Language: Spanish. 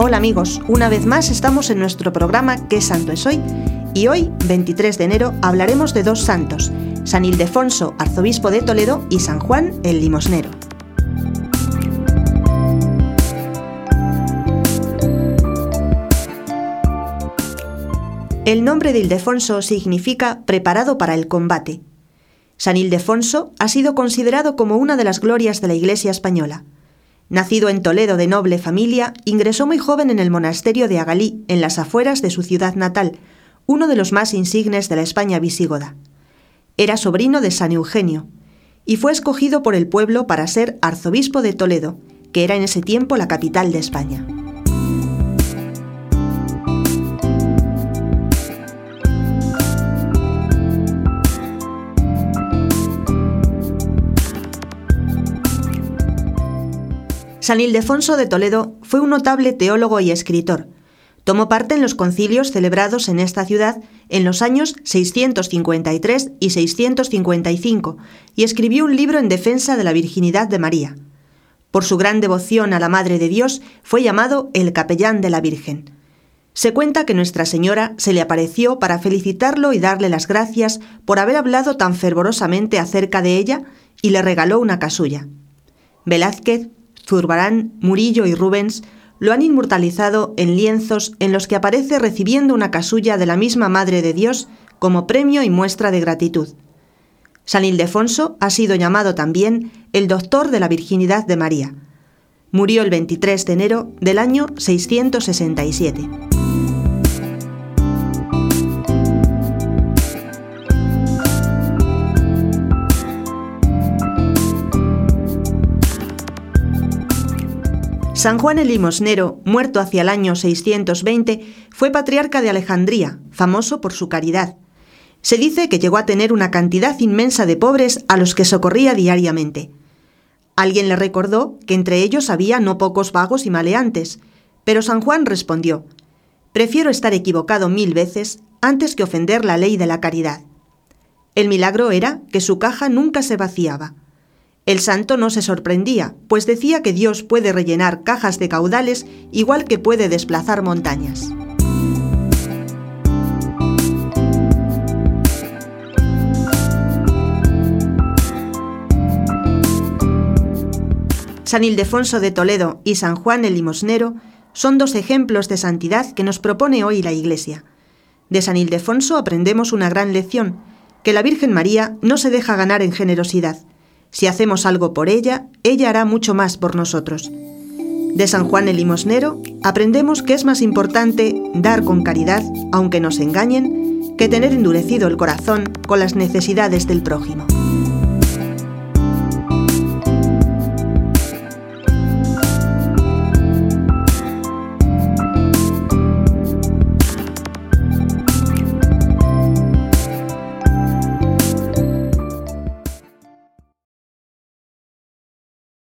Hola amigos, una vez más estamos en nuestro programa ¿Qué santo es hoy? Y hoy, 23 de enero, hablaremos de dos santos, San Ildefonso, arzobispo de Toledo, y San Juan, el limosnero. El nombre de Ildefonso significa preparado para el combate. San Ildefonso ha sido considerado como una de las glorias de la Iglesia española. Nacido en Toledo de noble familia, ingresó muy joven en el monasterio de Agalí, en las afueras de su ciudad natal, uno de los más insignes de la España visigoda. Era sobrino de San Eugenio, y fue escogido por el pueblo para ser arzobispo de Toledo, que era en ese tiempo la capital de España. San Ildefonso de Toledo fue un notable teólogo y escritor. Tomó parte en los concilios celebrados en esta ciudad en los años 653 y 655 y escribió un libro en defensa de la virginidad de María. Por su gran devoción a la Madre de Dios fue llamado el capellán de la Virgen. Se cuenta que Nuestra Señora se le apareció para felicitarlo y darle las gracias por haber hablado tan fervorosamente acerca de ella y le regaló una casulla. Velázquez Zurbarán, Murillo y Rubens lo han inmortalizado en lienzos en los que aparece recibiendo una casulla de la misma Madre de Dios como premio y muestra de gratitud. San Ildefonso ha sido llamado también el doctor de la virginidad de María. Murió el 23 de enero del año 667. San Juan el Limosnero, muerto hacia el año 620, fue patriarca de Alejandría, famoso por su caridad. Se dice que llegó a tener una cantidad inmensa de pobres a los que socorría diariamente. Alguien le recordó que entre ellos había no pocos vagos y maleantes, pero San Juan respondió, Prefiero estar equivocado mil veces antes que ofender la ley de la caridad. El milagro era que su caja nunca se vaciaba. El santo no se sorprendía, pues decía que Dios puede rellenar cajas de caudales igual que puede desplazar montañas. San Ildefonso de Toledo y San Juan el Limosnero son dos ejemplos de santidad que nos propone hoy la Iglesia. De San Ildefonso aprendemos una gran lección, que la Virgen María no se deja ganar en generosidad, si hacemos algo por ella, ella hará mucho más por nosotros. De San Juan el Limosnero aprendemos que es más importante dar con caridad, aunque nos engañen, que tener endurecido el corazón con las necesidades del prójimo.